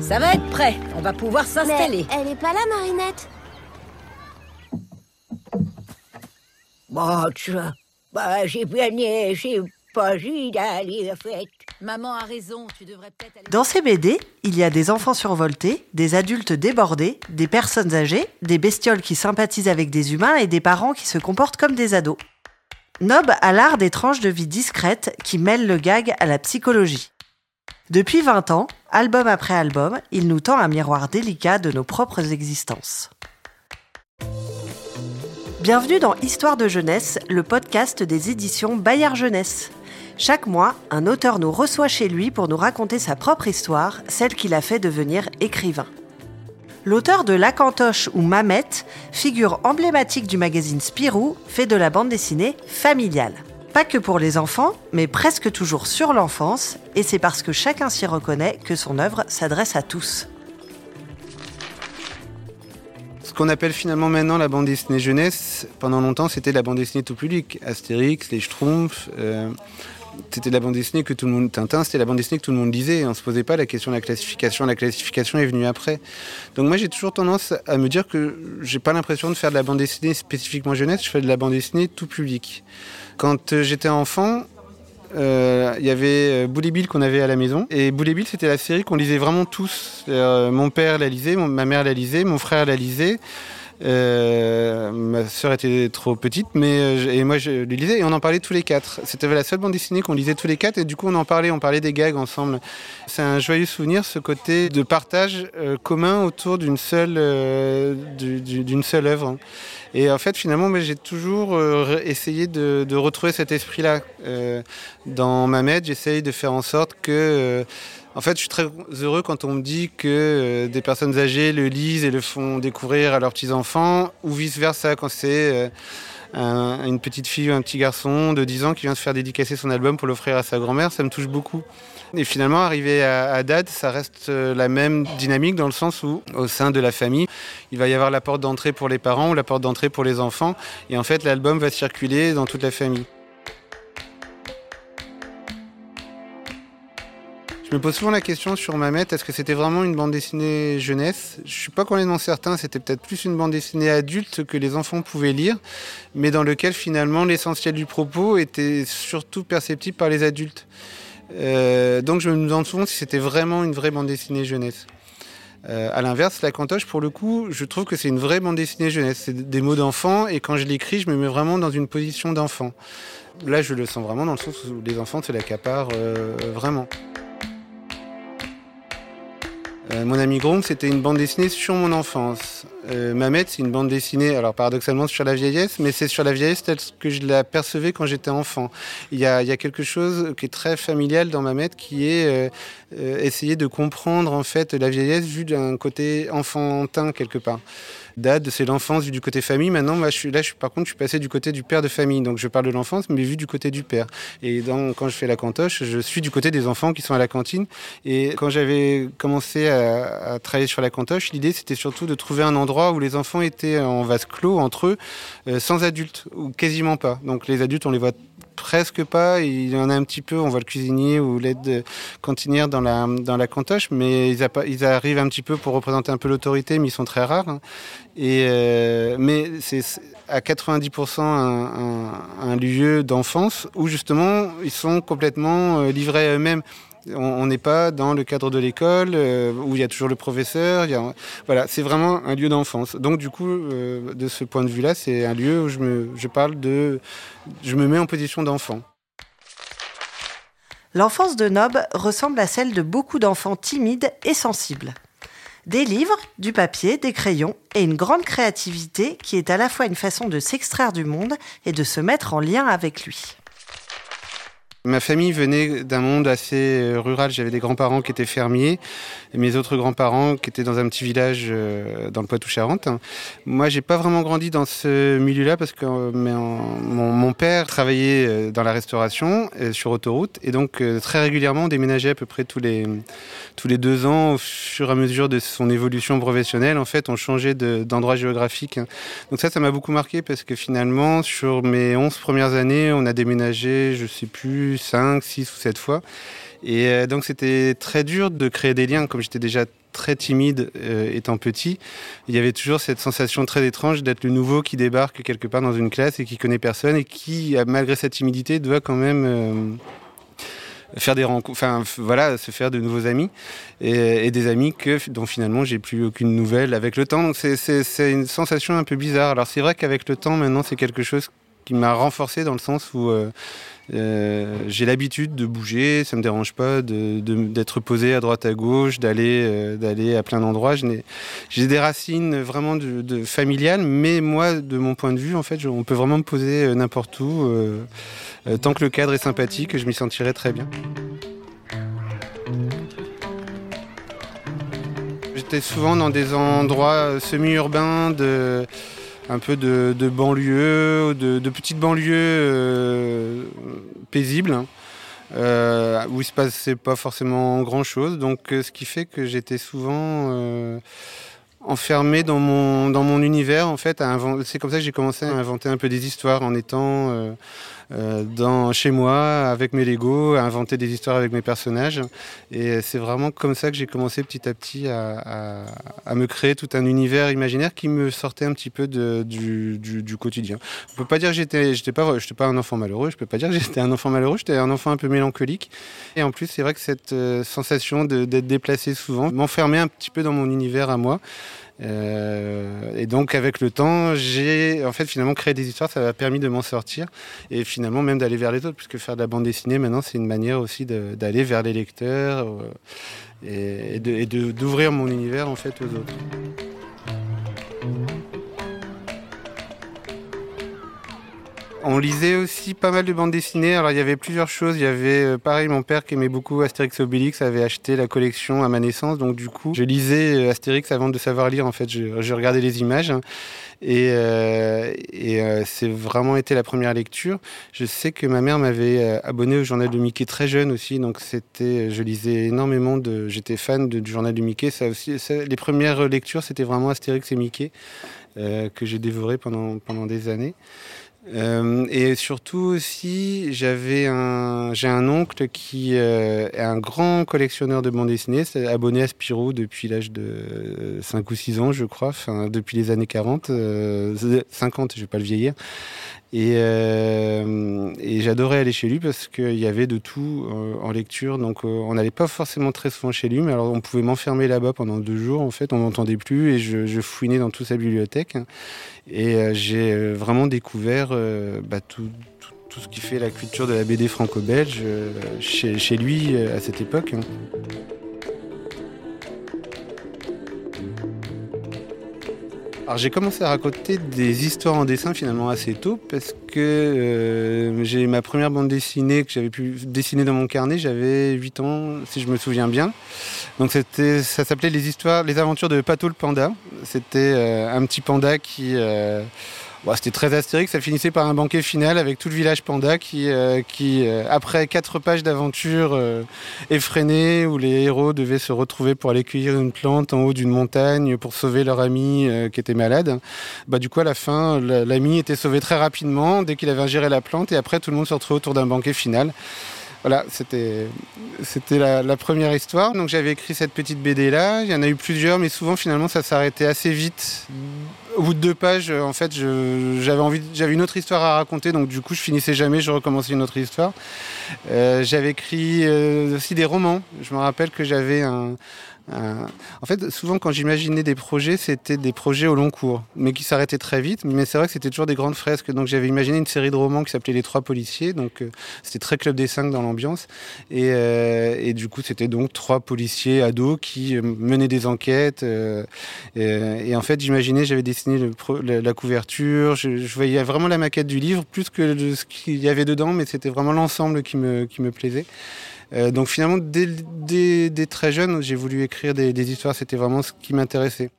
Ça va être prêt, on va pouvoir s'installer. Elle est pas là, Marinette Bon, tu vois, bah, j'ai bien j'ai pas vu d'aller en fait. Maman a raison, tu devrais peut-être aller... Dans ces BD, il y a des enfants survoltés, des adultes débordés, des personnes âgées, des bestioles qui sympathisent avec des humains et des parents qui se comportent comme des ados. Nob a l'art des tranches de vie discrètes qui mêlent le gag à la psychologie. Depuis 20 ans, album après album, il nous tend un miroir délicat de nos propres existences. Bienvenue dans Histoire de jeunesse, le podcast des éditions Bayard Jeunesse. Chaque mois, un auteur nous reçoit chez lui pour nous raconter sa propre histoire, celle qui l'a fait devenir écrivain. L'auteur de Lacantoche ou Mamette, figure emblématique du magazine Spirou, fait de la bande dessinée familiale. Pas que pour les enfants, mais presque toujours sur l'enfance, et c'est parce que chacun s'y reconnaît que son œuvre s'adresse à tous ce qu'on appelle finalement maintenant la bande dessinée jeunesse, pendant longtemps c'était la bande dessinée tout public. Astérix, les Schtroumpfs, euh, c'était la bande dessinée que tout le monde. Tintin, c'était la bande dessinée que tout le monde lisait. On se posait pas la question de la classification. La classification est venue après. Donc moi j'ai toujours tendance à me dire que j'ai pas l'impression de faire de la bande dessinée spécifiquement jeunesse, je fais de la bande dessinée tout public. Quand euh, j'étais enfant, euh, il y avait Boule Bill qu'on avait à la maison. Et Boule Bill, c'était la série qu'on lisait vraiment tous. Euh, mon père la lisait, ma mère la lisait, mon frère la lisait. Euh, ma sœur était trop petite, mais et moi je les lisais et on en parlait tous les quatre. C'était la seule bande dessinée qu'on lisait tous les quatre et du coup on en parlait, on parlait des gags ensemble. C'est un joyeux souvenir ce côté de partage commun autour d'une seule d'une seule œuvre. Et en fait, finalement, j'ai toujours euh, essayé de, retrouver cet esprit-là. Euh, dans ma mètre, j'essaye de faire en sorte que... Euh, en fait, je suis très heureux quand on me dit que des personnes âgées le lisent et le font découvrir à leurs petits-enfants, ou vice-versa, quand c'est une petite fille ou un petit garçon de 10 ans qui vient se faire dédicacer son album pour l'offrir à sa grand-mère, ça me touche beaucoup. Et finalement, arrivé à, Dad, ça reste euh, la même dynamique dans le sens où, au sein de la famille, il va y avoir la porte d'entrée pour les parents ou la porte d'entrée pour les enfants. Et en fait, l'album va circuler dans toute la famille. Je me pose souvent la question sur Mamet, est-ce que c'était vraiment une bande dessinée jeunesse? Je suis pas complètement certain, c'était peut-être plus une bande dessinée adulte que les enfants pouvaient lire, mais dans lequel finalement l'essentiel du propos était surtout perceptible par les adultes. Euh, donc je me demande souvent si c'était vraiment une vraie bande dessinée jeunesse. Euh, à l'inverse, la cantoche, pour le coup, je trouve que c'est une vraie bande dessinée jeunesse. C'est des mots d'enfant et quand je l'écris, je me mets vraiment dans une position d'enfant. Là, je le sens vraiment dans le sens où les enfants se l'accaparent euh, vraiment. Euh, mon ami Grom, c'était une bande dessinée sur mon enfance. Euh, Mamet, c'est une bande dessinée, alors paradoxalement sur la vieillesse, mais c'est sur la vieillesse telle que je la percevais quand j'étais enfant. Il y, a, quelque chose qui est très familial dans Mamet, qui est euh, essayer de comprendre en fait la vieillesse vue d'un côté enfantin quelque part. Dad, c'est l'enfance vue du côté famille. Maintenant, moi, je suis, là, je, par contre, je suis passé du côté du père de famille. Donc, je parle de l'enfance, mais vu du côté du père. Et quand je fais la cantoche, je suis du côté des enfants qui sont à la cantine. Et quand j'avais commencé à, travailler sur la cantoche, l'idée, c'était surtout de trouver un endroit où les enfants étaient en vase clos entre eux, euh, sans adultes, ou quasiment pas. Donc, les adultes, on les voit presque pas. Il y en a un petit peu, on voit le cuisinier ou l'aide cantinière dans la, dans la cantoche, mais ils, ils, arrivent un petit peu pour représenter un peu l'autorité, mais ils sont très rares. Hein. Et, euh, mais c'est à 90% un, un, lieu d'enfance où justement ils sont complètement euh, livrés à eux-mêmes. On n'est pas dans le cadre de l'école euh, où il y a toujours le professeur. voilà, c'est vraiment un lieu d'enfance. Donc du coup, euh, de ce point de vue-là, c'est un lieu où je, parle de, je me mets en position d'enfant. L'enfance de Nob ressemble à celle de beaucoup d'enfants timides et sensibles. Des livres, du papier, des crayons et une grande créativité qui est à la fois une façon de s'extraire du monde et de se mettre en lien avec lui. Ma famille venait d'un monde assez euh, rural. J'avais des grands-parents qui étaient fermiers, et mes autres grands-parents qui étaient dans un petit village euh, dans le Poitou-Charentes. Moi, j'ai pas vraiment grandi dans ce milieu-là parce que euh, mon, père travaillait dans la restauration sur autoroute, et donc très régulièrement, on déménageait à peu près tous les tous les deux ans, au fur et à mesure de son évolution professionnelle. En fait, on changeait d'endroit géographique. Donc ça, ça m'a beaucoup marqué parce que finalement, sur mes 11 premières années, on a déménagé, je sais plus 5, 6 ou 7 fois. Et euh, donc c'était très dur de créer des liens, comme j'étais déjà très timide euh, étant petit. Il y avait toujours cette sensation très étrange d'être le nouveau qui débarque quelque part dans une classe et qui connaît personne et qui, malgré sa timidité, doit quand même euh, faire des rencontres, enfin voilà, se faire de nouveaux amis et, des amis que, dont finalement j'ai plus aucune nouvelle avec le temps. Donc c'est une sensation un peu bizarre. Alors c'est vrai qu'avec le temps maintenant c'est quelque chose qui m'a renforcé dans le sens où euh, j'ai l'habitude de bouger, ça me dérange pas d'être posé à droite à gauche, d'aller euh, à plein d'endroits. J'ai des racines vraiment familiales, mais moi, de mon point de vue, en fait, on peut vraiment me poser n'importe où, tant que le cadre est sympathique, je m'y sentirai très bien. J'étais souvent dans des endroits semi-urbains de un peu de, banlieue, de, petites banlieues euh, paisibles, hein, euh, où il se passait pas forcément grand chose. Donc, euh, ce qui fait que j'étais souvent enfermé dans mon, dans mon univers, en fait. C'est comme ça que j'ai commencé à inventer un peu des histoires en étant dans, chez moi avec mes Lego, à inventer des histoires avec mes personnages. Et c'est vraiment comme ça que j'ai commencé petit à petit à, me créer tout un univers imaginaire qui me sortait un petit peu de, du, du, quotidien. On peut pas dire que j'étais, j'étais pas, j'étais pas un enfant malheureux. Je peux pas dire que j'étais un enfant malheureux. J'étais un enfant un peu mélancolique. Et en plus, c'est vrai que cette euh, sensation d'être déplacé souvent m'enfermait un petit peu dans mon univers à moi. Euh, et donc avec le temps, j'ai en fait finalement créé des histoires, ça m'a permis de m'en sortir et finalement même d'aller vers les autres, puisque faire de la bande dessinée maintenant c'est une manière aussi d'aller vers les lecteurs euh, et, d'ouvrir mon univers en fait aux autres. On lisait aussi pas mal de bandes dessinées. Alors il y avait plusieurs choses. Il y avait euh, pareil mon père qui aimait beaucoup Astérix Obélix avait acheté la collection à ma naissance. Donc du coup, je lisais euh, Astérix avant de savoir lire. En fait, je, regardais les images. Et, euh, c'est vraiment été la première lecture. Je sais que ma mère m'avait abonné au journal de Mickey très jeune aussi, donc c'était, je lisais énormément j'étais fan du journal de Mickey. Ça aussi, les premières lectures, c'était vraiment Astérix et Mickey que j'ai dévoré pendant pendant des années. Euh, et surtout aussi, j'avais un, j'ai un oncle qui euh, est un grand collectionneur de bandes dessinées, abonné à Spirou depuis l'âge de 5 ou 6 ans, je crois, enfin, depuis les années 40, 50, je vais pas le vieillir. Et, euh, et j'adorais aller chez lui parce qu'il y avait de tout euh, en lecture. Donc euh, on n'allait pas forcément très souvent chez lui, mais alors on pouvait m'enfermer là-bas pendant deux jours. En fait, on m'entendait plus et je, fouinais dans toute sa bibliothèque. Et j'ai vraiment découvert bah, tout, ce qui fait la culture de la BD franco-belge chez, lui à cette époque. Alors j'ai commencé à raconter des histoires en dessin finalement assez tôt parce que euh, j'ai ma première bande dessinée que j'avais pu dessiner dans mon carnet, j'avais 8 ans si je me souviens bien. Donc c'était ça s'appelait les histoires les aventures de Pato le panda. C'était euh, un petit panda qui euh, c'était très astérique, ça finissait par un banquet final avec tout le village panda qui, euh, euh, après quatre pages d'aventure euh, effrénées où les héros devaient se retrouver pour aller cueillir une plante en haut d'une montagne pour sauver leur ami qui était malade, bah, du coup à la fin, l'ami était sauvé très rapidement dès qu'il avait ingéré la plante et après tout le monde se retrouvait autour d'un banquet final. Voilà, c'était la, la, première histoire. Donc j'avais écrit cette petite BD là. Il y en a eu plusieurs, mais souvent finalement ça s'arrêtait assez vite. Au bout de deux pages, en fait, j'avais une autre histoire à raconter. Donc du coup, je finissais jamais, je recommençais une autre histoire. Euh, j'avais écrit euh, aussi des romans. Je me rappelle que j'avais un, euh, en fait, souvent quand j'imaginais des projets, c'était des projets au long cours, mais qui s'arrêtaient très vite. Mais c'est vrai que c'était toujours des grandes fresques. Donc j'avais imaginé une série de romans qui s'appelait Les Trois Policiers. Donc euh, c'était très Club des Cinq dans l'ambiance. Et, euh, et, du coup, c'était donc trois policiers ados qui menaient des enquêtes. Et, en fait, j'imaginais, j'avais dessiné la, couverture. Je, je, voyais vraiment la maquette du livre, plus que ce qu'il y avait dedans, mais c'était vraiment l'ensemble qui me plaisait. Euh, donc finalement, dès, très jeune, j'ai voulu écrire des, histoires, c'était vraiment ce qui m'intéressait.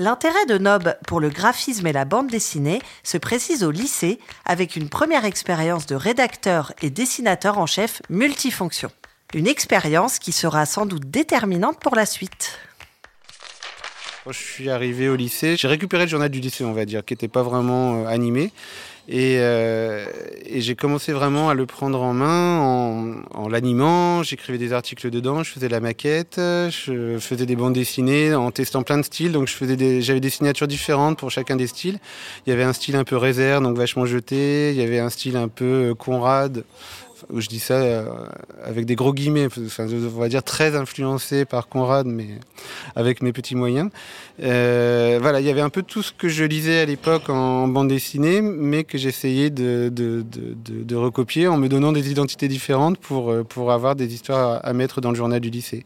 L'intérêt de Nob pour le graphisme et la bande dessinée se précise au lycée avec une première expérience de rédacteur et dessinateur en chef multifonction. Une expérience qui sera sans doute déterminante pour la suite. Quand je suis arrivé au lycée, j'ai récupéré le journal du lycée, on va dire, qui n'était pas vraiment euh, animé. Et, euh, et j'ai commencé vraiment à le prendre en main en, l'animant. J'écrivais des articles dedans, je faisais la maquette, je faisais des bandes dessinées en testant plein de styles. Donc je faisais des, j'avais des signatures différentes pour chacun des styles. Il y avait un style un peu réserve, donc vachement jeté. Il y avait un style un peu Conrad je dis ça euh, avec des gros guillemets, on va dire très influencé par Conrad, mais avec mes petits moyens. Euh, voilà, il y avait un peu tout ce que je lisais à l'époque en bande dessinée, mais que j'essayais de, recopier en me donnant des identités différentes pour, euh, pour avoir des histoires à mettre dans le journal du lycée.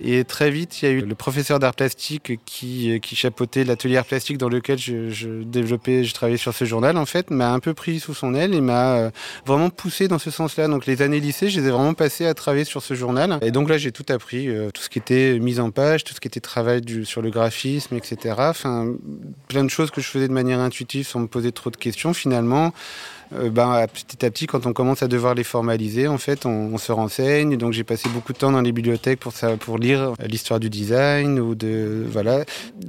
Et très vite, il y a eu le professeur d'art plastique qui, qui chapeautait l'atelier art plastique dans lequel je, développais, je travaillais sur ce journal, en fait, m'a un peu pris sous son aile et m'a euh, vraiment poussé dans ce sens-là. Donc les années lycée, je les ai vraiment passées à travailler sur ce journal. Et donc là, j'ai tout appris, euh, tout ce qui était mise en page, tout ce qui était travail sur le graphisme, etc. Enfin, plein de choses que je faisais de manière intuitive sans me poser trop de questions, finalement. Euh, ben, petit à petit, quand on commence à devoir les formaliser, en fait, on, se renseigne. Donc, j'ai passé beaucoup de temps dans les bibliothèques pour, pour lire l'histoire du design ou de voilà,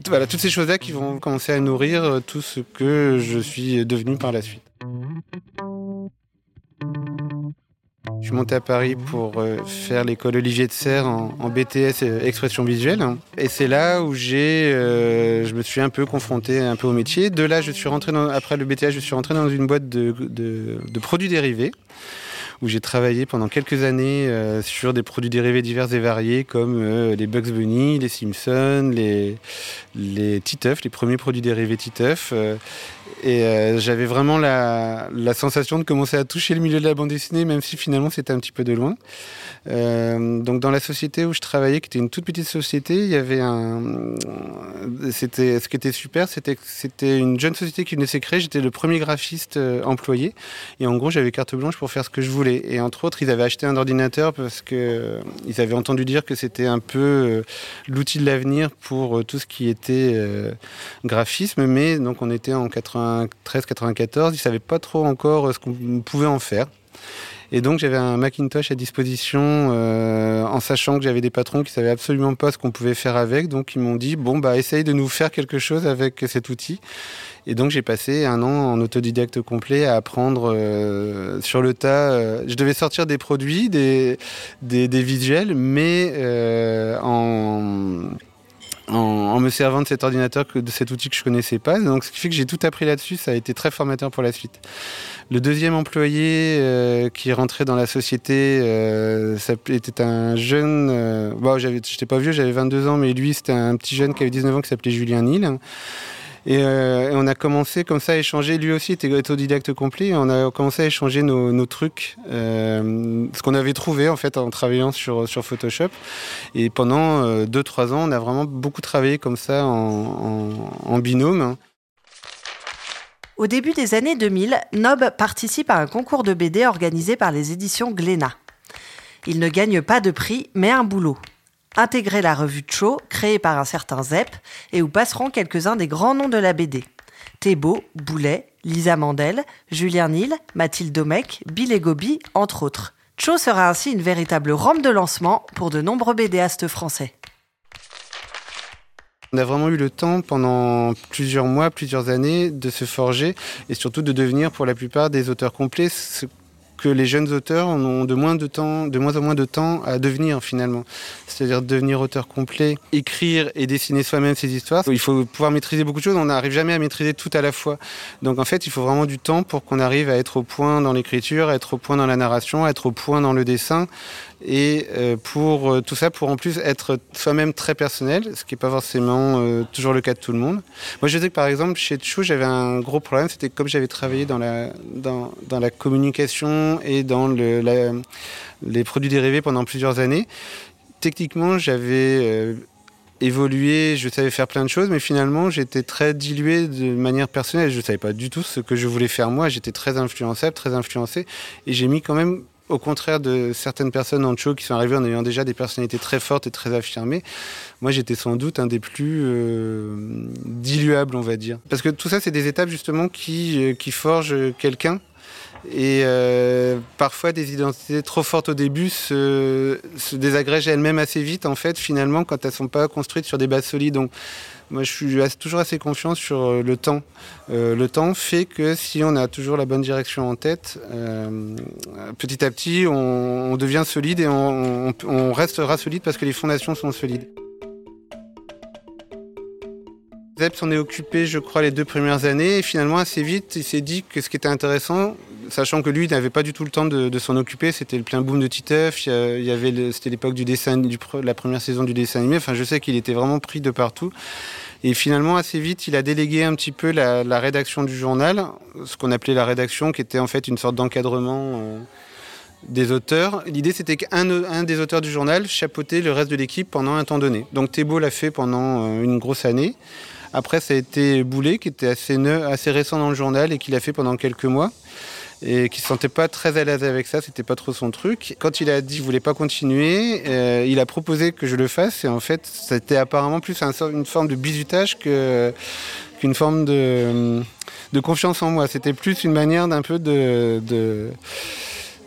voilà toutes ces choses-là qui vont commencer à nourrir tout ce que je suis devenu par la suite. Je suis monté à Paris pour euh, faire l'école Olivier de Serre en, BTS euh, expression visuelle. Et c'est là où j'ai, euh, je me suis un peu confronté un peu au métier. De là, je suis rentré après le BTS, je suis rentré dans une boîte de, de, produits dérivés où j'ai travaillé pendant quelques années sur des produits dérivés divers et variés comme les Bugs Bunny, les Simpsons, les, les Titeuf, les premiers produits dérivés Titeuf. Euh, et j'avais vraiment la, sensation de commencer à toucher le milieu de la bande dessinée, même si finalement c'était un petit peu de loin. donc dans la société où je travaillais, qui était une toute petite société, il y avait un... C'était, ce qui était super, c'était c'était une jeune société qui venait de créer. J'étais le premier graphiste employé. Et en gros, j'avais carte blanche pour faire ce que je voulais. Et entre autres, ils avaient acheté un ordinateur parce que euh, ils avaient entendu dire que c'était un peu euh, l'outil de l'avenir pour euh, tout ce qui était graphisme. Mais donc, on était en 93-94, ils savaient pas trop encore ce qu'on pouvait en faire. Et donc j'avais un Macintosh à disposition en sachant que j'avais des patrons qui savaient absolument pas ce qu'on pouvait faire avec. Donc ils m'ont dit bon bah essaye de nous faire quelque chose avec cet outil. Et donc j'ai passé un an en autodidacte complet à apprendre euh, sur le tas. Euh, je devais sortir des produits, des, des, visuels, mais euh, en, en, en, me servant de cet ordinateur, de cet outil que je connaissais pas. Donc ce qui fait que j'ai tout appris là-dessus, ça a été très formateur pour la suite. Le deuxième employé euh, qui rentrait dans la société euh, était un jeune. Euh, bon, j'étais pas vieux, j'avais 22 ans, mais lui c'était un petit jeune qui avait 19 ans qui s'appelait Julien Nil. Euh, et, on a commencé comme ça à échanger. Lui aussi était autodidacte complet. on a commencé à échanger nos, trucs, euh, ce qu'on avait trouvé en fait en travaillant sur, Photoshop. Et pendant 2-3 euh, ans, on a vraiment beaucoup travaillé comme ça en, en, en binôme. Au début des années 2000, Nob participe à un concours de BD organisé par les éditions Glénat. Il ne gagne pas de prix, mais un boulot intégrer la revue Cho, créée par un certain Zep, et où passeront quelques-uns des grands noms de la BD. Thébault, Boulet, Lisa Mandel, Julien Nil, Mathilde Domecq, Bill et Gobi, entre autres. Cho sera ainsi une véritable rampe de lancement pour de nombreux BDastes français. On a vraiment eu le temps pendant plusieurs mois, plusieurs années de se forger et surtout de devenir pour la plupart des auteurs complets, que les jeunes auteurs ont de moins en moins de temps à devenir finalement. C'est-à-dire devenir auteur complet, écrire et dessiner soi-même ses histoires. Il faut pouvoir maîtriser beaucoup de choses. On n'arrive jamais à maîtriser tout à la fois. Donc en fait, il faut vraiment du temps pour qu'on arrive à être au point dans l'écriture, à être au point dans la narration, à être au point dans le dessin et euh, pour euh, tout ça, pour en plus être soi-même très personnel, ce qui n'est pas forcément euh, toujours le cas de tout le monde. Moi, je sais que par exemple, chez Chou, j'avais un gros problème, c'était comme j'avais travaillé dans la, dans, la communication et dans les produits dérivés pendant plusieurs années. Techniquement, j'avais évolué, je savais faire plein de choses, mais finalement, j'étais très dilué de manière personnelle. Je ne savais pas du tout ce que je voulais faire moi. J'étais très influençable, très influencé, et j'ai mis quand même au contraire de certaines personnes en show qui sont arrivées en ayant déjà des personnalités très fortes et très affirmées, moi j'étais sans doute un des plus euh, diluables, on va dire. Parce que tout ça, c'est des étapes justement qui, euh, qui forgent quelqu'un Et euh, parfois, des identités trop fortes au début se, désagrègent elles-mêmes assez vite, en fait, finalement, quand elles ne sont pas construites sur des bases solides. Donc, moi, je suis toujours assez confiant sur euh, le temps. Euh, le temps fait que si on a toujours la bonne direction en tête, petit à petit, on, on, devient solide et on, on, on restera solide parce que les fondations sont solides. Zeb s'en est occupé, je crois, les deux premières années. Et finalement, assez vite, il s'est dit que ce qui était intéressant, sachant que lui n'avait pas du tout le temps de, s'en occuper, c'était le plein boom de Titeuf, il y avait c'était l'époque du dessin, la première saison du dessin animé. Enfin, je sais qu'il était vraiment pris de partout. Et finalement, assez vite, il a délégué un petit peu la, la rédaction du journal, ce qu'on appelait la rédaction, qui était en fait une sorte d'encadrement. Euh, des auteurs. L'idée, c'était qu'un un des auteurs du journal chapeautait le reste de l'équipe pendant un temps donné. Donc Thébault l'a fait pendant euh, une grosse année. Après, ça a été Boulet, qui était assez, assez récent dans le journal et qui l'a fait pendant quelques mois. Et qui se sentait pas très à l'aise avec ça, c'était pas trop son truc. Quand il a dit qu'il voulait pas continuer, euh, il a proposé que je le fasse. Et en fait, c'était apparemment plus un, une forme de bizutage qu'une forme de, confiance en moi. C'était plus une manière d'un peu de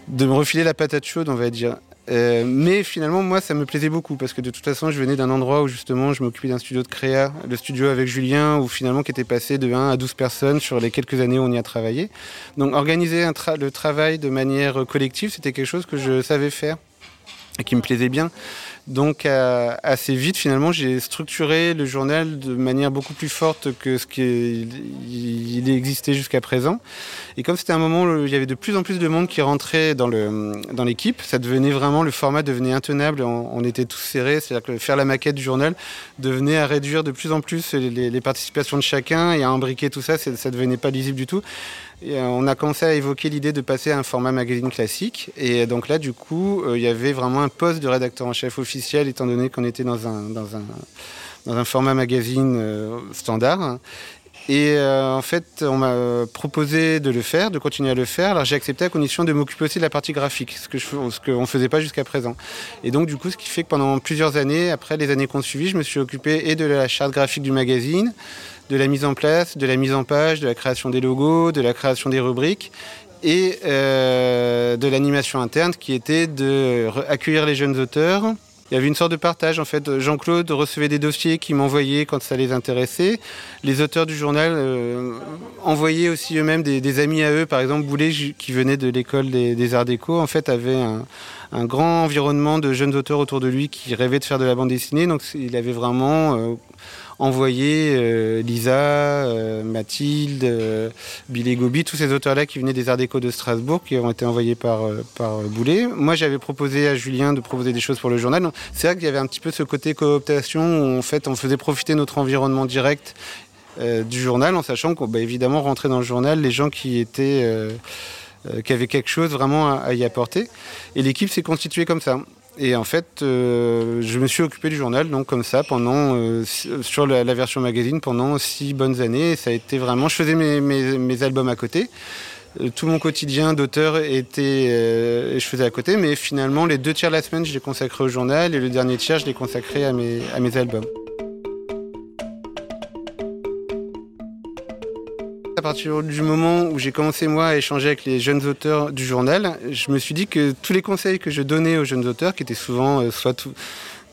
me refiler la patate chaude, on va dire. Euh, mais finalement, moi, ça me plaisait beaucoup parce que de toute façon, je venais d'un endroit où justement, je m'occupais d'un studio de créa, le studio avec Julien, où finalement, qui était passé de 1 à 12 personnes sur les quelques années où on y a travaillé. Donc, organiser le travail de manière collective, c'était quelque chose que je savais faire et qui me plaisait bien. Donc euh, assez vite, finalement, j'ai structuré le journal de manière beaucoup plus forte que ce qu'il existait jusqu'à présent. Et comme c'était un moment où il y avait de plus en plus de monde qui rentrait dans l'équipe, ça devenait vraiment, le format devenait intenable, on, était tous serrés, c'est-à-dire que faire la maquette du journal devenait à réduire de plus en plus les, participations de chacun et à imbriquer tout ça, ça devenait pas lisible du tout. Euh, on a commencé à évoquer l'idée de passer à un format magazine classique. Et donc là, du coup, euh, il y avait vraiment un poste de rédacteur en chef officiel, étant donné qu'on était dans un, dans, un, dans un format magazine euh, standard. Et euh, en fait, on m'a proposé de le faire, de continuer à le faire. Alors j'ai accepté à condition de m'occuper aussi de la partie graphique, ce que je, ce faisait pas jusqu'à présent. Et donc du coup, ce qui fait que pendant plusieurs années, après les années qu'on suivi, je me suis occupé et de la charte graphique du magazine, de la mise en place, de la mise en page, de la création des logos, de la création des rubriques et euh, de l'animation interne qui était de accueillir les jeunes auteurs, il y avait une sorte de partage en fait. Jean-Claude recevait des dossiers qu'il m'envoyait quand ça les intéressait. Les auteurs du journal euh, envoyaient aussi eux-mêmes des, amis à eux. Par exemple, Boulet, qui venait de l'école des, Arts Déco, en fait, avait un, un, grand environnement de jeunes auteurs autour de lui qui rêvaient de faire de la bande dessinée. Donc, il avait vraiment euh, envoyé euh, Lisa, euh, Mathilde, euh, Billy Gobi, tous ces auteurs-là qui venaient des Arts Déco de Strasbourg, qui ont été envoyés par, par Boulet. Moi, j'avais proposé à Julien de proposer des choses pour le journal. C'est vrai qu'il y avait un petit peu ce côté cooptation où en fait on faisait profiter notre environnement direct du journal en sachant qu'on bah, évidemment rentrait dans le journal les gens qui étaient qui avaient quelque chose vraiment à y apporter. Et l'équipe s'est constituée comme ça. Et en fait, euh, je me suis occupé du journal donc comme ça pendant euh, sur la, version magazine pendant six bonnes années. Ça a été vraiment, je faisais mes, mes, mes albums à côté. Euh, tout mon quotidien d'auteur était, euh, je faisais à côté, mais finalement les deux tiers de la semaine, je les consacrais au journal et le dernier tiers, je les consacrais à mes, à mes albums. À partir du moment où j'ai commencé moi à échanger avec les jeunes auteurs du journal, je me suis dit que tous les conseils que je donnais aux jeunes auteurs, qui étaient souvent euh, soit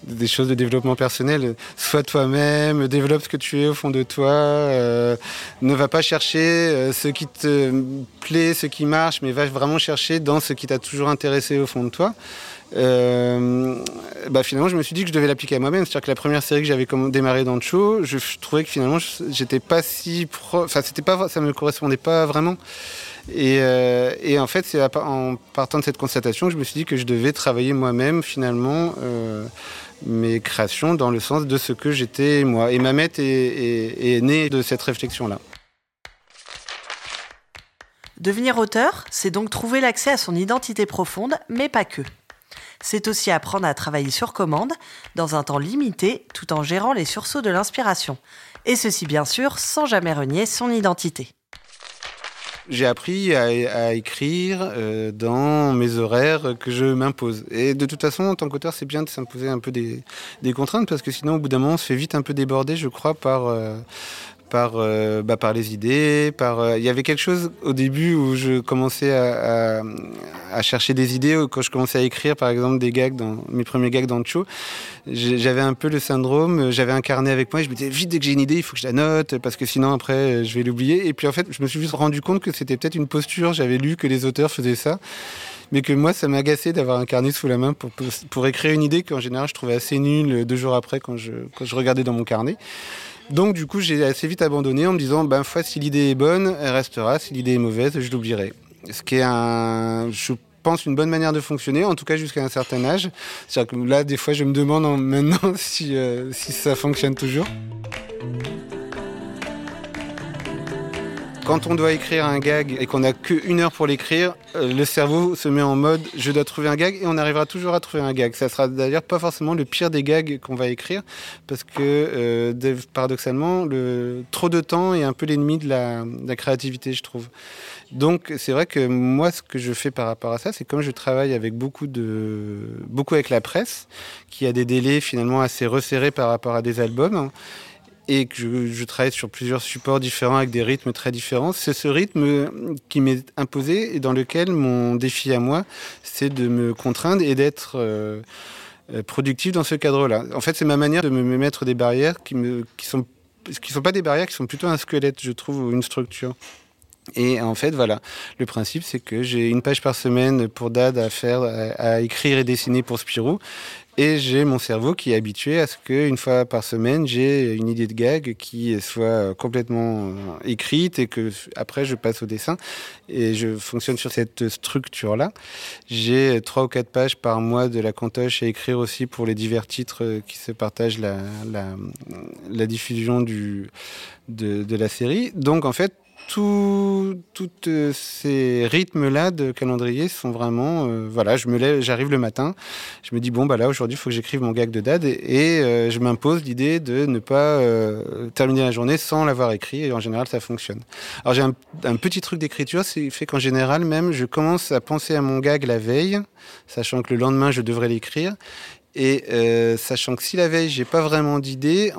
des choses de développement personnel, sois toi-même, développe ce que tu es au fond de toi, euh, ne va pas chercher euh, ce qui te plaît, ce qui marche, mais va vraiment chercher dans ce qui t'a toujours intéressé au fond de toi. Euh, bah finalement, je me suis dit que je devais l'appliquer à moi-même. C'est-à-dire que la première série que j'avais démarré dans le show, je trouvais que finalement, j'étais pas si pro... Enfin, c'était pas, ça me correspondait pas vraiment. Et, euh, en fait, c'est en partant de cette constatation que je me suis dit que je devais travailler moi-même finalement euh, mes créations dans le sens de ce que j'étais moi. Et Mamette est, est, est née de cette réflexion-là. Devenir auteur, c'est donc trouver l'accès à son identité profonde, mais pas que. C'est aussi apprendre à travailler sur commande, dans un temps limité, tout en gérant les sursauts de l'inspiration. Et ceci, bien sûr, sans jamais renier son identité. J'ai appris à, écrire euh, dans mes horaires que je m'impose. Et de toute façon, en tant qu'auteur, c'est bien de s'imposer un peu des, des, contraintes, parce que sinon, au bout d'un moment, on se fait vite un peu déborder, je crois, par... Euh, par, euh, bah, par les idées. Euh, il y avait quelque chose au début où je commençais à, chercher des idées, quand je commençais à écrire par exemple des gags, dans, mes premiers gags dans le show. J'avais un peu le syndrome, j'avais un carnet avec moi et je me disais vite dès que j'ai une idée, il faut que je la note parce que sinon après je vais l'oublier. Et puis en fait, je me suis juste rendu compte que c'était peut-être une posture, j'avais lu que les auteurs faisaient ça mais que moi, ça m'agaçait d'avoir un carnet sous la main pour, écrire une idée qu'en général, je trouvais assez nulle deux jours après quand je regardais dans mon carnet. Donc du coup, j'ai assez vite abandonné en me disant, ben, fois, si l'idée est bonne, elle restera. Si l'idée est mauvaise, je l'oublierai. Ce qui est je pense, une bonne manière de fonctionner, en tout cas jusqu'à un certain âge. C'est-à-dire que là, des fois, je me demande maintenant euh, si ça fonctionne toujours. Quand on doit écrire un gag et qu'on n'a qu'une heure pour l'écrire, euh, le cerveau se met en mode je dois trouver un gag et on arrivera toujours à trouver un gag. Ça sera d'ailleurs pas forcément le pire des gags qu'on va écrire parce que euh, paradoxalement, le, trop de temps est un peu l'ennemi de la, créativité, je trouve. Donc c'est vrai que moi, ce que je fais par rapport à ça, c'est comme je travaille avec beaucoup de beaucoup avec la presse, qui a des délais finalement assez resserrés par rapport à des albums et que je, travaille sur plusieurs supports différents avec des rythmes très différents. C'est ce rythme qui m'est imposé et dans lequel mon défi à moi, c'est de me contraindre et d'être euh, productif dans ce cadre-là. En fait, c'est ma manière de me mettre des barrières qui me qui sont sont pas des barrières, qui sont plutôt un squelette, je trouve, ou une structure. Et en fait, voilà, le principe, c'est que j'ai une page par semaine pour Dad à faire, à, écrire et dessiner pour Spirou. Et j'ai mon cerveau qui est habitué à ce qu'une fois par semaine, j'ai une idée de gag qui soit complètement euh, écrite et que après je passe au dessin. Et je fonctionne sur cette structure-là. J'ai trois ou quatre pages par mois de la cantoche à écrire aussi pour les divers titres qui se partagent la, diffusion de, de la série. Donc en fait, tous ces rythmes-là de calendrier sont vraiment, euh, voilà, je me lève, j'arrive le matin, je me dis bon bah là aujourd'hui il faut que j'écrive mon gag de dad et, euh, je m'impose l'idée de ne pas euh, terminer la journée sans l'avoir écrit et en général ça fonctionne. Alors j'ai un, un, petit truc d'écriture, c'est fait qu'en général même je commence à penser à mon gag la veille, sachant que le lendemain je devrais l'écrire et euh, sachant que si la veille, j'ai pas vraiment d'idée,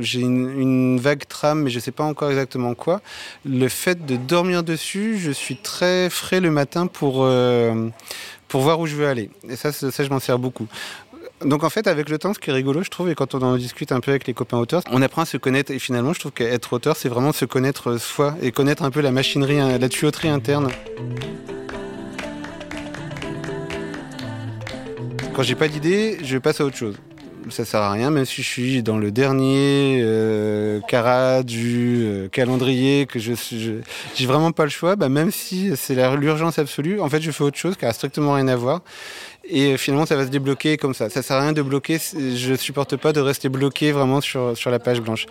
j'ai une, vague trame, mais je sais pas encore exactement quoi, le fait de dormir dessus, je suis très frais le matin pour, euh, pour voir où je veux aller. Et ça, ça, je m'en sers beaucoup. Donc en fait, avec le temps, ce qui est rigolo, je trouve, et quand on en discute un peu avec les copains auteurs, on apprend à se connaître. Et finalement, je trouve qu'être auteur, c'est vraiment se connaître soi et connaître un peu la machinerie, la tuyauterie interne. Quand j'ai pas d'idée, je passe à autre chose. Ça sert à rien, même si je suis dans le dernier euh, carat du euh, calendrier, que je j'ai vraiment pas le choix. Bah, même si c'est l'urgence absolue, en fait, je fais autre chose qui a strictement rien à voir. Et finalement, ça va se débloquer comme ça. Ça sert à rien de bloquer. Je supporte pas de rester bloqué vraiment sur, sur la page blanche.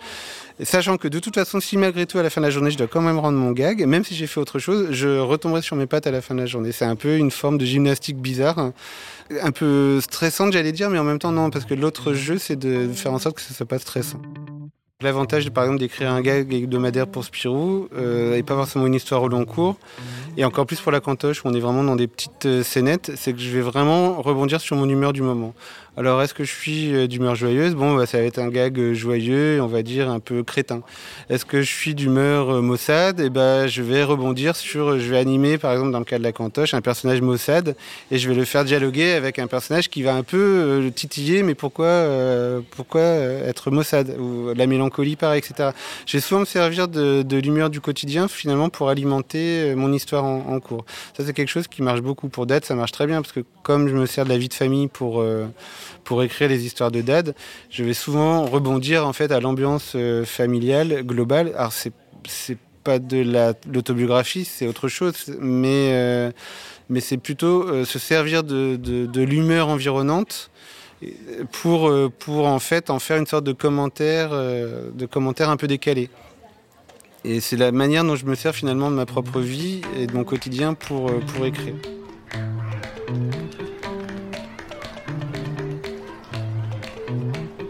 sachant que de toute façon, si malgré tout, à la fin de la journée, je dois quand même rendre mon gag, même si j'ai fait autre chose, je retomberai sur mes pattes à la fin de la journée. C'est un peu une forme de gymnastique bizarre un peu stressante, j'allais dire, mais en même temps, non, parce que l'autre jeu, c'est de faire en sorte que ça soit pas stressant. L'avantage, par exemple, d'écrire un gag hebdomadaire pour Spirou, euh, et pas forcément une histoire au long cours, et encore plus pour la cantoche, où on est vraiment dans des petites euh, scénettes, c'est que je vais vraiment rebondir sur mon humeur du moment. Alors, est-ce que je suis euh, d'humeur joyeuse? Bon, bah, ça va être un gag euh, joyeux, on va dire un peu crétin. Est-ce que je suis d'humeur euh, maussade? Et eh ben, je vais rebondir sur, je vais animer, par exemple, dans le cas de la cantoche, un personnage maussade, et je vais le faire dialoguer avec un personnage qui va un peu le titiller, mais pourquoi, pourquoi être maussade? Ou la mélancolie, pareil, etc. Je vais souvent me servir de, l'humeur du quotidien, finalement, pour alimenter mon histoire en, cours. Ça, c'est quelque chose qui marche beaucoup. Pour Dad, ça marche très bien, parce que comme je me sers de la vie de famille pour pour écrire les histoires de dad, je vais souvent rebondir en fait à l'ambiance euh, familiale globale. Alors c'est pas de l'autobiographie, c'est autre chose, mais euh, mais c'est plutôt euh, se servir de, de, l'humeur environnante pour pour en fait en faire une sorte de commentaire de commentaire un peu décalé. Et c'est la manière dont je me sers finalement de ma propre vie et de mon quotidien pour pour écrire.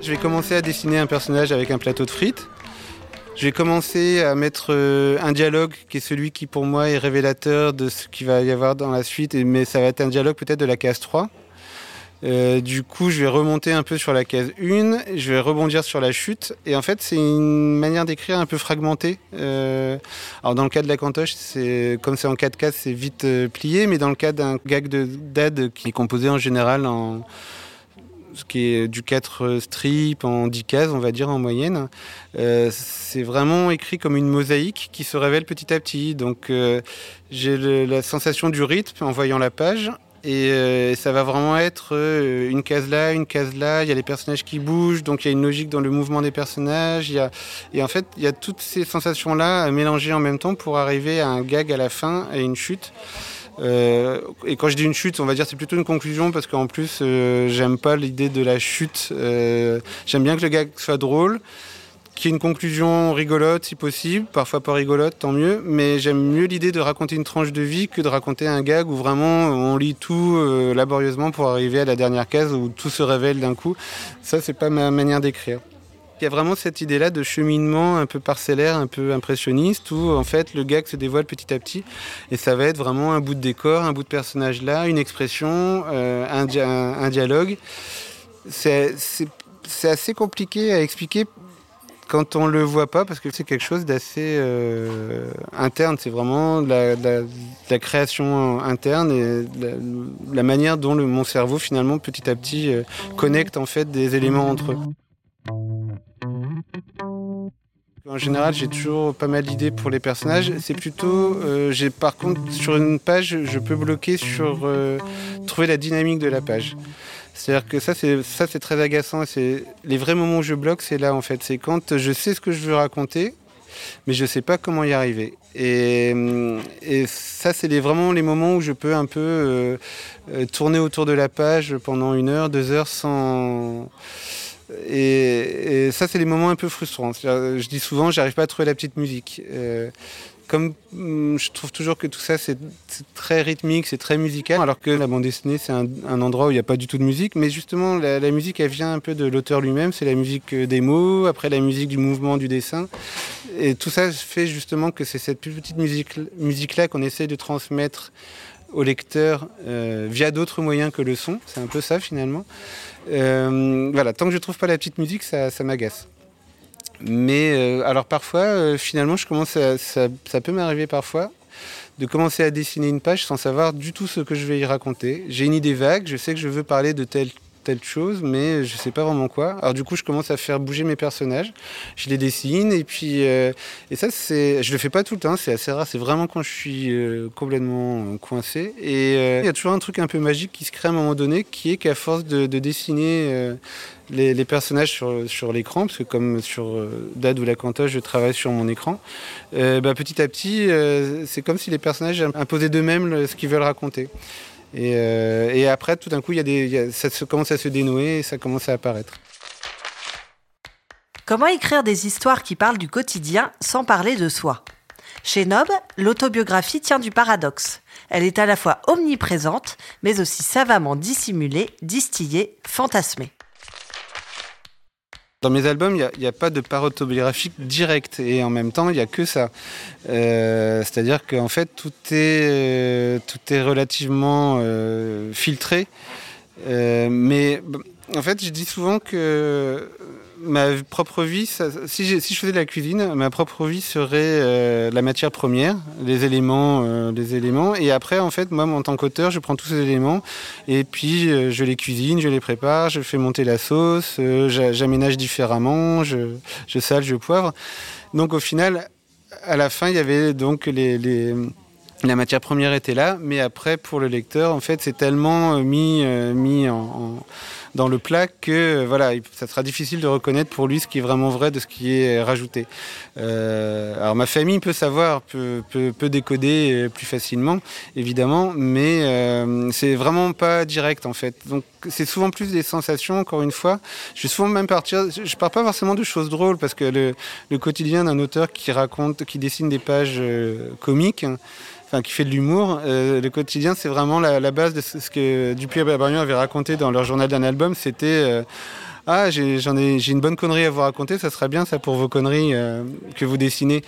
Je vais commencer à dessiner un personnage avec un plateau de frites. Je vais commencer à mettre euh, un dialogue qui est celui qui pour moi est révélateur de ce qu'il va y avoir dans la suite, mais ça va être un dialogue peut-être de la case 3. Euh, du coup, je vais remonter un peu sur la case 1, je vais rebondir sur la chute. Et en fait, c'est une manière d'écrire un peu fragmentée. Euh, alors, dans le cas de la cantoche, comme c'est en 4 cases, c'est vite plié. Mais dans le cas d'un gag de dad qui est composé en général en ce qui est du 4 strips en 10 cases, on va dire en moyenne. Euh, c'est vraiment écrit comme une mosaïque qui se révèle petit à petit. Donc euh, j'ai la sensation du rythme en voyant la page. Et euh, ça va vraiment être une case là, une case là. Il y a les personnages qui bougent, donc il y a une logique dans le mouvement des personnages. Et en fait, il y a toutes ces sensations-là mélangées en même temps pour arriver à un gag à la fin, à une chute. Euh, et quand je dis une chute, on va dire c'est plutôt une conclusion parce qu'en plus, euh, j'aime pas l'idée de la chute. Euh, j'aime bien que le gag soit drôle, qu'il y ait une conclusion rigolote si possible, parfois pas rigolote, tant mieux. Mais j'aime mieux l'idée de raconter une tranche de vie que de raconter un gag où vraiment on lit tout laborieusement pour arriver à la dernière case où tout se révèle d'un coup. Ça, c'est pas ma manière d'écrire. Il y a vraiment cette idée-là de cheminement un peu parcellaire, un peu impressionniste, où en fait le gag se dévoile petit à petit, et ça va être vraiment un bout de décor, un bout de personnage là, une expression, euh, un, dialogue. C'est assez compliqué à expliquer quand on le voit pas, parce que c'est quelque chose d'assez euh, interne. C'est vraiment la, la, création interne et la, manière dont mon cerveau finalement petit à petit euh, connecte en fait des éléments entre eux. En général, j'ai toujours pas mal d'idées pour les personnages. C'est plutôt, euh, j'ai par contre sur une page, je peux bloquer sur euh, trouver la dynamique de la page. C'est-à-dire que ça, c'est ça, c'est très agaçant. C'est les vrais moments où je bloque, c'est là en fait. C'est quand je sais ce que je veux raconter, mais je sais pas comment y arriver. Et, et ça, c'est vraiment les moments où je peux un peu euh, tourner autour de la page pendant une heure, deux heures sans et, ça, c'est les moments un peu frustrants. Je dis souvent, j'arrive pas à trouver la petite musique. Euh, comme hum, je trouve toujours que tout ça c'est très rythmique, c'est très musical, alors que la bande dessinée c'est un, endroit où il n'y a pas du tout de musique, mais justement la, musique elle vient un peu de l'auteur lui-même, c'est la musique euh, des mots, après la musique du mouvement du dessin, et tout ça fait justement que c'est cette petite musique, là qu'on essaie de transmettre au lecteur euh, via d'autres moyens que le son, c'est un peu ça finalement. Euh, voilà, tant que je trouve pas la petite musique, ça, m'agace. Mais euh, alors parfois, finalement, je commence ça, peut m'arriver parfois de commencer à dessiner une page sans savoir du tout ce que je vais y raconter. J'ai une idée vague, je sais que je veux parler de tel telle chose, mais je sais pas vraiment quoi. Alors du coup, je commence à faire bouger mes personnages, je les dessine, et puis euh, et ça, c'est, je le fais pas tout le temps, c'est assez rare. C'est vraiment quand je suis euh, complètement coincé. Et euh, il y a toujours un truc un peu magique qui se crée à un moment donné, qui est qu'à force de, dessiner les, personnages sur, sur l'écran, parce que comme sur Dad ou la Cantoche, je travaille sur mon écran, bah, petit à petit, c'est comme si les personnages imposaient d'eux-mêmes ce qu'ils veulent raconter. Euh, et, après, tout d'un coup, ça commence à se dénouer ça commence à apparaître. Comment écrire des histoires qui parlent du quotidien sans parler de soi? Chez Nob, l'autobiographie tient du paradoxe. Elle est à la fois omniprésente, mais aussi savamment dissimulée, distillée, fantasmée. Dans mes albums, il n'y a, pas de part autobiographique directe et en même temps, il n'y a que ça. Euh, c'est-à-dire qu'en fait, tout est, euh, tout est relativement euh, filtré. mais en fait, je dis souvent que ma propre vie, si, je faisais de la cuisine, ma propre vie serait euh, la matière première, les éléments, euh, les éléments. Et après, en fait, moi, en tant qu'auteur, je prends tous ces éléments et puis euh, je les cuisine, je les prépare, je fais monter la sauce, j'aménage différemment, je, je sale, je poivre. Donc, au final, à la fin, il y avait donc la matière première était là, mais après, pour le lecteur, en fait, c'est tellement mis, mis en dans le plat que euh, voilà, ça sera difficile de reconnaître pour lui ce qui est vraiment vrai de ce qui est rajouté. Euh, alors ma famille peut savoir, peut, peut, décoder euh, plus facilement, évidemment, mais c'est vraiment pas direct en fait. Donc c'est souvent plus des sensations, encore une fois. Je vais souvent même partir, je pars pas forcément de choses drôles parce que le quotidien d'un auteur qui raconte, qui dessine des pages comiques, qui fait de l'humour. Euh, le quotidien, c'est vraiment la, base de ce que Dupuis et Barbarian avaient raconté dans leur journal d'un album. C'était euh, ah, j'en ai, j'ai une bonne connerie à vous raconter, ça serait bien ça pour vos conneries euh, que vous dessinez.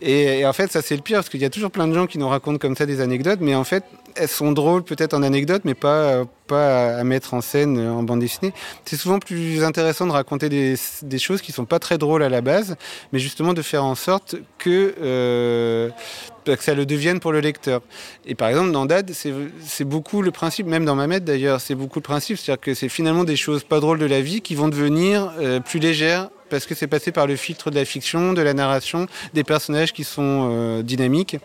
Et, en fait, ça c'est le pire parce qu'il y a toujours plein de gens qui nous racontent comme ça des anecdotes, mais en fait, elles sont drôles peut-être en anecdote, mais pas, pas à mettre en scène en bande dessinée. C'est souvent plus intéressant de raconter des, choses qui sont pas très drôles à la base, mais justement de faire en sorte que, euh, que ça le devienne pour le lecteur. Et par exemple, dans Dad, c'est beaucoup le principe, même dans Mamet d'ailleurs, c'est beaucoup le principe, c'est-à-dire que c'est finalement des choses pas drôles de la vie qui vont devenir euh, plus légères parce que c'est passé par le filtre de la fiction, de la narration, des personnages qui sont euh, dynamiques.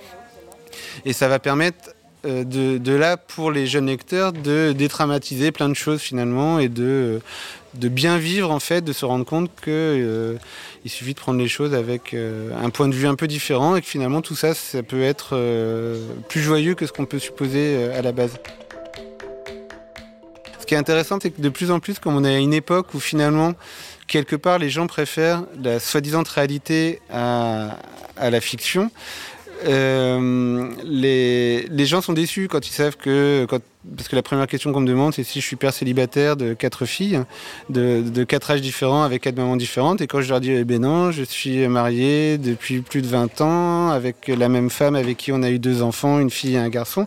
Et ça va permettre euh, de, là, pour les jeunes lecteurs, de dédramatiser plein de choses finalement et de, de bien vivre en fait, de se rendre compte qu'il euh, suffit de prendre les choses avec euh, un point de vue un peu différent et que finalement tout ça, ça peut être plus joyeux que ce qu'on peut supposer à la base. Ce qui est intéressant, c'est que de plus en plus, comme on est à une époque où finalement, quelque part, les gens préfèrent la soi-disant réalité à la fiction, euh, les, gens sont déçus quand ils savent que, parce que la première question qu'on me demande, c'est si je suis père célibataire de quatre filles, de, de, quatre âges différents, avec quatre mamans différentes. Et quand je leur dis, eh ben non, je suis marié depuis plus de 20 ans, avec la même femme avec qui on a eu deux enfants, une fille et un garçon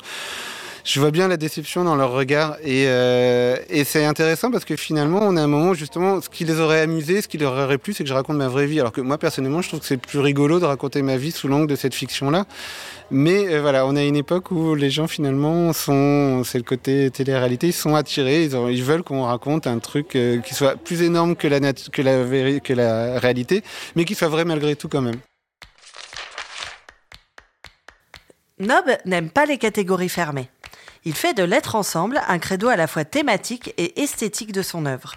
je vois bien la déception dans leur regard. Euh, et, c'est intéressant parce que finalement, on a un moment où justement, ce qui les aurait amusés, ce qui leur aurait plu, c'est que je raconte ma vraie vie. Alors que moi, personnellement, je trouve que c'est plus rigolo de raconter ma vie sous l'angle de cette fiction-là. Mais euh, voilà, on a une époque où les gens finalement sont, c'est le côté télé-réalité, ils sont attirés, ils, veulent qu'on raconte un truc euh, qui soit plus énorme que la, que, la que la réalité, mais qui soit vrai malgré tout quand même. Nob n'aime pas les catégories fermées. Il fait de l'être ensemble un credo à la fois thématique et esthétique de son œuvre.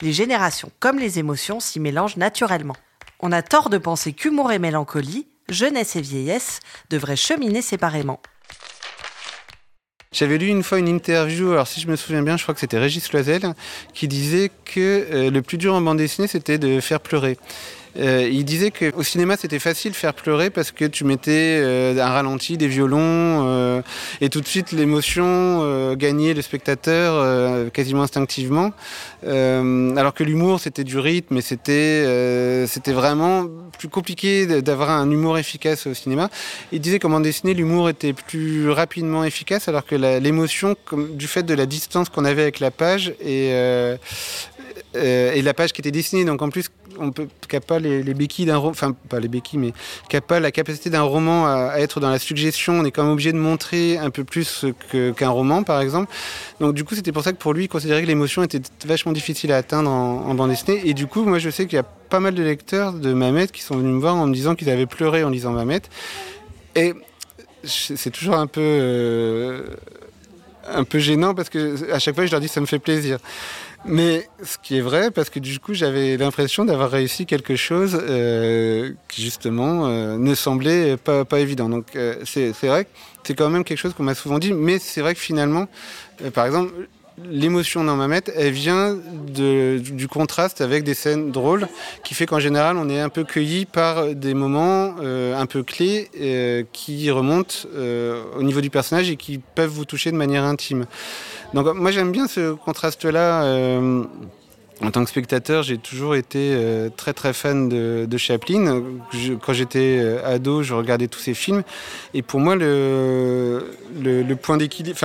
Les générations comme les émotions s'y mélangent naturellement. On a tort de penser qu'humour et mélancolie, jeunesse et vieillesse devraient cheminer séparément. J'avais lu une fois une interview, alors si je me souviens bien, je crois que c'était Régis Loisel, qui disait que euh, le plus dur en bande dessinée, c'était de faire pleurer. Euh, il disait qu'au cinéma, c'était facile de faire pleurer parce que tu mettais euh, un ralenti, des violons, euh, et tout de suite l'émotion gagnait le spectateur quasiment instinctivement. alors que l'humour, c'était du rythme, et c'était c'était vraiment plus compliqué d'avoir un humour efficace au cinéma. Il disait qu'en bande dessinée, l'humour était plus rapidement efficace, alors que l'émotion, du fait de la distance qu'on avait avec la page, et et la page qui était dessinée, donc en plus on peut pas les, béquilles d'un roman, enfin pas les béquilles, mais qui pas la capacité d'un roman à, être dans la suggestion. On est quand même obligé de montrer un peu plus qu'un roman, par exemple. Donc du coup, c'était pour ça que pour lui, il considérait que l'émotion était vachement difficile à atteindre en, bande dessinée. Et du coup, moi, je sais qu'il y a pas mal de lecteurs de Mamet qui sont venus me voir en me disant qu'ils avaient pleuré en lisant Mamet. Et c'est toujours un peu euh, un peu gênant parce que à chaque fois, je leur dis ça me fait plaisir. Mais ce qui est vrai, parce que du coup, j'avais l'impression d'avoir réussi quelque chose euh, qui justement euh, ne semblait pas, pas évident. Donc euh, c'est vrai que c'est quand même quelque chose qu'on m'a souvent dit, mais c'est vrai que finalement, par exemple, l'émotion dans Mamet, elle vient du contraste avec des scènes drôles, qui fait qu'en général, on est un peu cueilli par des moments un peu clés qui remontent au niveau du personnage et qui peuvent vous toucher de manière intime. Donc moi j'aime bien ce contraste-là. Euh, en tant que spectateur, j'ai toujours été euh, très très fan de, Chaplin. quand j'étais euh, ado, je regardais tous ses films. Et pour moi, le, point d'équilibre,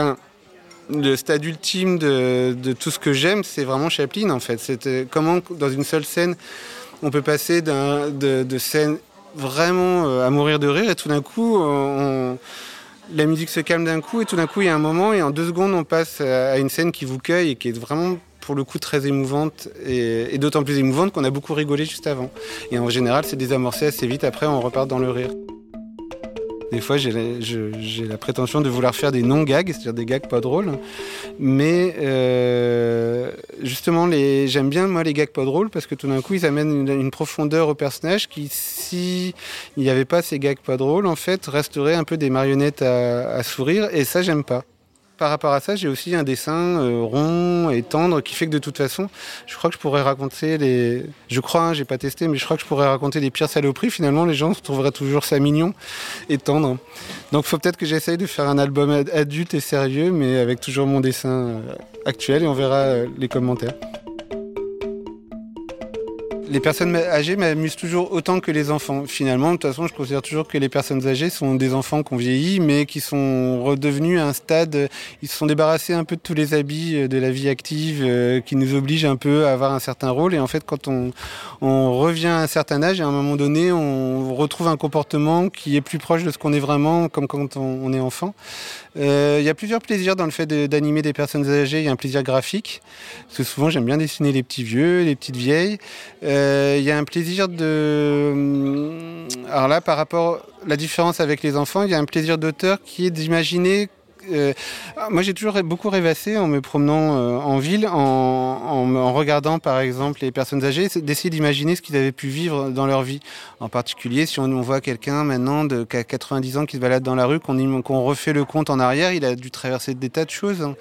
le stade ultime de, tout ce que j'aime, c'est vraiment Chaplin en fait. C'est comment dans une seule scène, on peut passer de, de scènes vraiment à mourir de rire et tout d'un coup, la musique se calme d'un coup et tout d'un coup il y a un moment et en deux secondes on passe à une scène qui vous cueille et qui est vraiment pour le coup très émouvante et, d'autant plus émouvante qu'on a beaucoup rigolé juste avant. Et en général c'est désamorcé assez vite, après on repart dans le rire. Des fois, j'ai la, prétention de vouloir faire des non-gags, c'est-à-dire des gags pas drôles. Mais euh, justement, j'aime bien moi les gags pas drôles parce que tout d'un coup, ils amènent une, profondeur au personnage qui, si il n'y avait pas ces gags pas drôles, en fait, resterait un peu des marionnettes à, à sourire. Et ça, j'aime pas par rapport à ça, j'ai aussi un dessin euh, rond et tendre qui fait que de toute façon, je crois que je pourrais raconter les. Je crois, hein, j'ai pas testé, mais je crois que je pourrais raconter les pires saloperies. Finalement, les gens trouveraient toujours ça mignon et tendre. Donc, faut peut-être que j'essaye de faire un album adulte et sérieux, mais avec toujours mon dessin euh, actuel et on verra euh, les commentaires. Les personnes âgées m'amusent toujours autant que les enfants. Finalement, de toute façon, je considère toujours que les personnes âgées sont des enfants qu'on vieillit, mais qui sont redevenus à un stade, ils se sont débarrassés un peu de tous les habits de la vie active, euh, qui nous obligent un peu à avoir un certain rôle. Et en fait, quand on, revient à un certain âge, à un moment donné, on retrouve un comportement qui est plus proche de ce qu'on est vraiment, comme quand on, est enfant. Euh, il y a plusieurs plaisirs dans le fait d'animer des personnes âgées. Il y a un plaisir graphique, parce que souvent j'aime bien dessiner les petits vieux, les petites vieilles. Euh, il y a un plaisir de... Hum, alors là, par rapport à la différence avec les enfants, il y a un plaisir d'auteur qui est d'imaginer euh, moi, j'ai toujours beaucoup rêvassé en me promenant euh, en ville, en, en, regardant par exemple les personnes âgées, d'essayer d'imaginer ce qu'ils avaient pu vivre dans leur vie. En particulier, si on, on voit quelqu'un maintenant de 90 ans qui se balade dans la rue, qu'on refait le compte en arrière, il a dû traverser des tas de choses. Hein.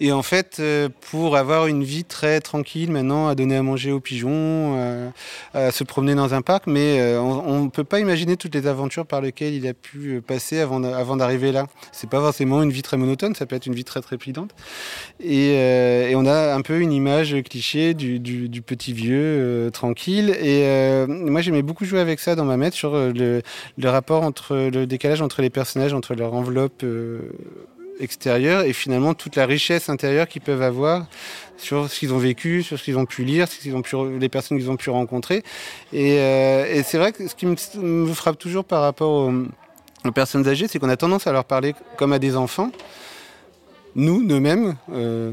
Et en fait, euh, pour avoir une vie très tranquille maintenant, à donner à manger aux pigeons, euh, à se promener dans un parc, mais euh, on ne peut pas imaginer toutes les aventures par lesquelles il a pu passer avant, d'arriver là. C'est pas forcément une vie très monotone, ça peut être une vie très trépidante. Et, et on a un peu une image cliché du, du, du petit vieux tranquille. Et moi, j'aimais beaucoup jouer avec ça dans ma maître sur le, le, rapport entre le décalage entre les personnages, entre leur enveloppe extérieur et finalement toute la richesse intérieure qu'ils peuvent avoir sur ce qu'ils ont vécu, sur ce qu'ils ont pu lire, ce qu'ils ont pu, les personnes qu'ils ont pu rencontrer. Et, euh, c'est vrai que ce qui me, frappe toujours par rapport aux, personnes âgées, c'est qu'on a tendance à leur parler comme à des enfants. Nous, nous-mêmes, euh,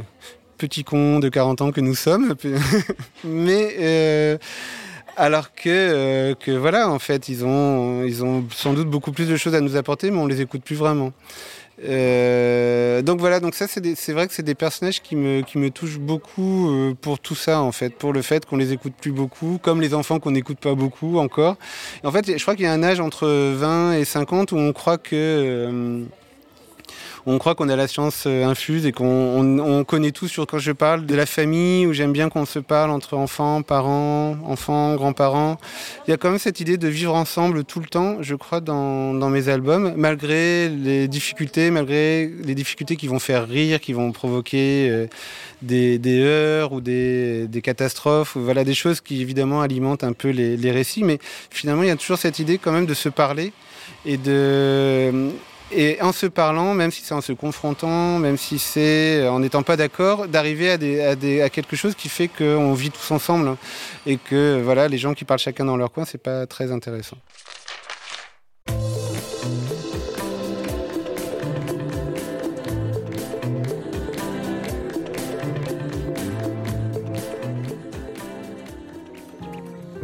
petits cons de 40 ans que nous sommes, mais euh, alors que, que voilà, en fait, ils ont, ils ont sans doute beaucoup plus de choses à nous apporter, mais on les écoute plus vraiment. Euh, donc voilà, donc ça c'est vrai que c'est des personnages qui me, qui me touchent beaucoup euh, pour tout ça en fait, pour le fait qu'on les écoute plus beaucoup, comme les enfants qu'on n'écoute pas beaucoup encore. en fait, je crois qu'il y a un âge entre 20 et 50 où on croit que euh, on croit qu'on a la science euh, infuse et qu'on connaît tout sur quand je parle de la famille, où j'aime bien qu'on se parle entre enfants, parents, enfants, grands-parents. Il y a quand même cette idée de vivre ensemble tout le temps, je crois, dans, mes albums, malgré les difficultés, malgré les difficultés qui vont faire rire, qui vont provoquer euh, des, heures ou des, catastrophes, voilà, des choses qui évidemment alimentent un peu les récits. Mais finalement, il y a toujours cette idée quand même de se parler et de et en se parlant, même si c'est en se confrontant, même si c'est en n'étant pas d'accord, d'arriver à, à, quelque chose qui fait qu'on vit tous ensemble et que voilà, les gens qui parlent chacun dans leur coin, c'est pas très intéressant.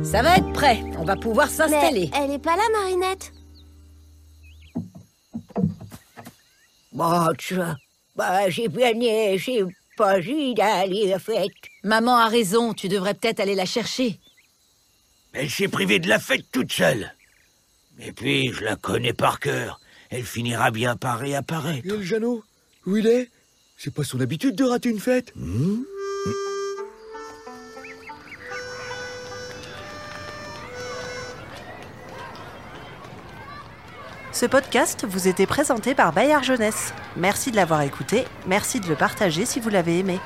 Ça va être prêt, on va pouvoir s'installer. Elle est pas là, Marinette Bon, bah, j'ai bien j'ai pas vu d'aller à fête. Maman a raison, tu devrais peut-être aller la chercher. Elle s'est privée de la fête toute seule. Et puis, je la connais par cœur. Elle finira bien par réapparaître. Et le Jeannot Où il est? C'est pas son habitude de rater une fête. Hmm? Ce podcast vous était présenté par Bayard Jeunesse. Merci de l'avoir écouté, merci de le partager si vous l'avez aimé.